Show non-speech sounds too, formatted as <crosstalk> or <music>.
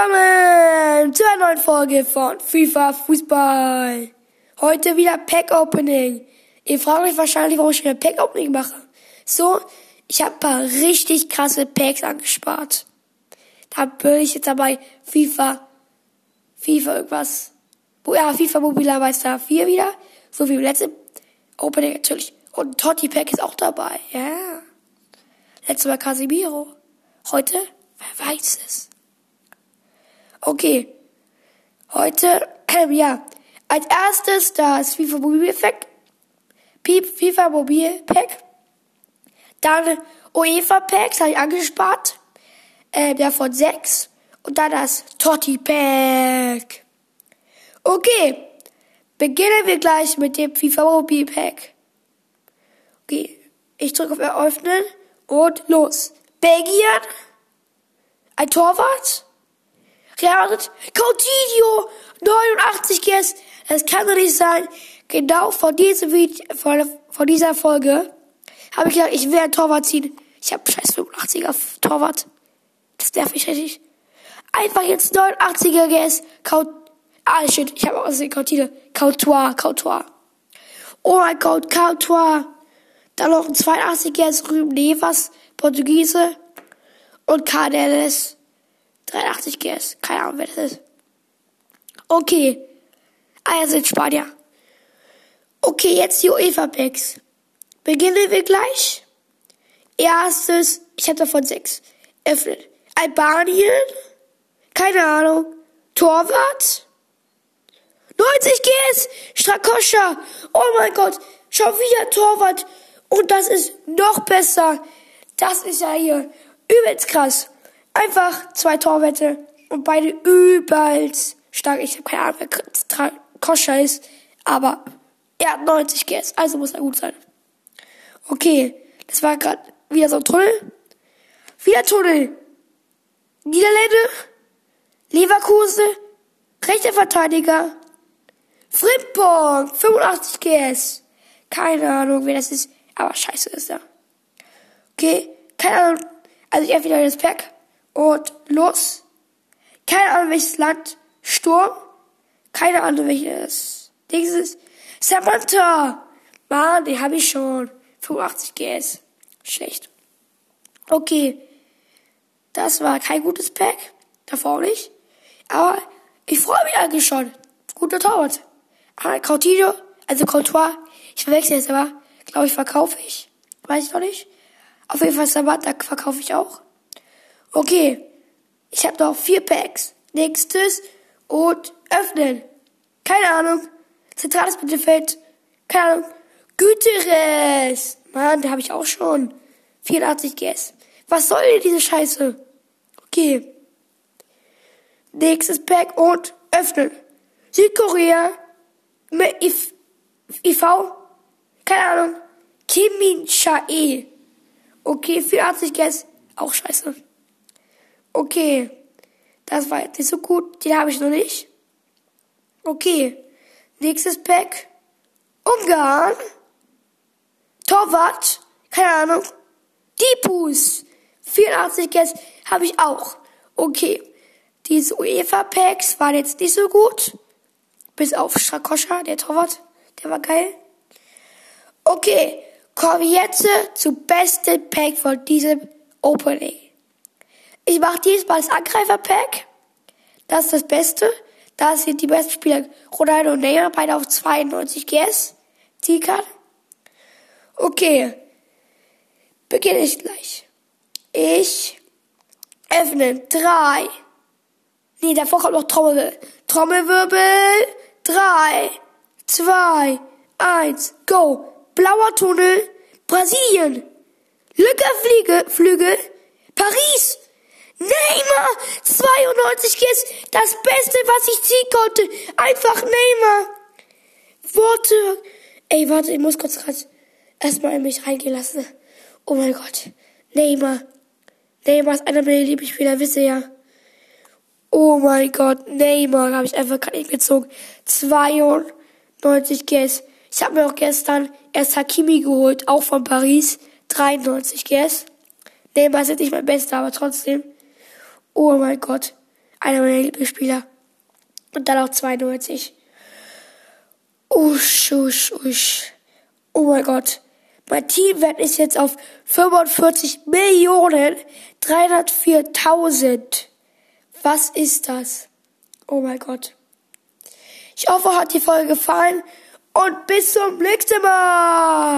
Willkommen zu einer neuen Folge von FIFA Fußball. Heute wieder Pack Opening. Ihr fragt euch wahrscheinlich, warum ich wieder Pack Opening mache. So, ich habe ein paar richtig krasse Packs angespart. Da bin ich jetzt dabei FIFA, FIFA irgendwas. Ja, FIFA Mobiler Meister 4 wieder. So wie im letzten Opening natürlich. Und Totti Pack ist auch dabei. Ja. Letztes Mal Casemiro. Heute, wer weiß es. Okay. Heute, ähm, <clears throat> ja. Als erstes das FIFA Mobil Pack. FIFA Mobil Pack. Dann UEFA Packs habe ich angespart. Äh, der von 6. Und dann das Totti Pack. Okay. Beginnen wir gleich mit dem FIFA Mobil Pack. Okay. Ich drücke auf Eröffnen und los. Belgien. Ein Torwart. Real Coutinho. 89 Guess. Das kann doch nicht sein. Genau von, diesem Video, von, von dieser Folge habe ich gedacht, ich ein Torwart ziehen. Ich habe scheiß 85er Torwart. Das nervt mich richtig. Einfach jetzt 89er Guess. Kaut ah, shit. Ich habe auch gesehen, Coutinho. Coutoir. Coutoir. Oh mein Gott, Coutoir. Dann noch ein 82er ist Rüben Nevers, Portugiese. Und Cardeles, 83 GS. Keine Ahnung, wer das ist. Okay. Ah, er sind Spanier. Okay, jetzt die UEFA-Packs. Beginnen wir gleich. Erstes, ich habe davon sechs. Öffnen. Albanien. Keine Ahnung. Torwart. 90 GS. Strakoscha. Oh mein Gott. Schon wieder Torwart. Und das ist noch besser. Das ist ja hier übelst krass. Einfach zwei Torwette und beide übelst stark. Ich habe keine Ahnung, wer Koscher ist, aber er hat 90 GS, also muss er gut sein. Okay, das war gerade wieder so ein Tunnel. Wieder Tunnel. Niederlande, Leverkusen, rechter Verteidiger, Frimpong, 85 GS. Keine Ahnung, wer das ist. Aber scheiße ist er. Okay, keine Ahnung. Also ich öffne das Pack und los. Keine Ahnung welches Land. Sturm. Keine Ahnung welches Dings ist. Samantha. Mann, den habe ich schon. 85 GS. Schlecht. Okay. Das war kein gutes Pack. Davor auch nicht. Aber ich freue mich eigentlich schon. Guter Torwart. Aber Coutinho, also Courtois, ich verwechsel jetzt aber glaube ich, verkaufe ich. Weiß ich noch nicht. Auf jeden Fall Sabat, da verkaufe ich auch. Okay. Ich habe noch vier Packs. Nächstes. Und öffnen. Keine Ahnung. Zentrales Mittelfeld. Keine Ahnung. Güteres. Mann, da habe ich auch schon. 84 GS. Was soll denn diese Scheiße? Okay. Nächstes Pack und öffnen. Südkorea. IV. IV. Keine Ahnung. Kimin Chae. Okay, 84 Guess. Auch scheiße. Okay. Das war jetzt nicht so gut. Den habe ich noch nicht. Okay. Nächstes Pack. Ungarn. Torwart. Keine Ahnung. Dipus. 84 Guess habe ich auch. Okay. Diese UEFA-Packs waren jetzt nicht so gut. Bis auf Strakoscha, der Torwart. Der war geil. Okay, kommen wir jetzt zu besten Pack von diesem Opening. Ich mache diesmal das Angreifer-Pack. Das ist das Beste. Da sind die besten Spieler Ronaldo und Neymar, beide auf 92 GS. Zielkarte. Okay. Beginne ich gleich. Ich öffne drei. Nee, davor kommt noch Trommelwirbel. Trommelwirbel. Drei, zwei, eins, go. Blauer Tunnel, Brasilien. Lückerflüge, Flügel, Paris. Neymar, 92 Kiss, das Beste, was ich ziehen konnte. Einfach Neymar. Worte. Ey, warte, ich muss kurz erstmal in mich reingehen lassen. Oh mein Gott. Neymar. Neymar ist einer meiner Lieblingsspieler, wisst ihr ja. Oh mein Gott, Neymar habe ich einfach gerade gezogen. 92 Guess. Ich habe mir auch gestern erst Hakimi geholt, auch von Paris. 93 Guess. Neymar ist jetzt nicht mein Bester, aber trotzdem. Oh mein Gott. Einer meiner Lieblingsspieler. Und dann auch 92. Usch, usch, usch. Oh mein Gott. Mein Teamwert ist jetzt auf 45 Millionen 304.000. Was ist das? Oh mein Gott. Ich hoffe, hat die Folge gefallen und bis zum nächsten Mal.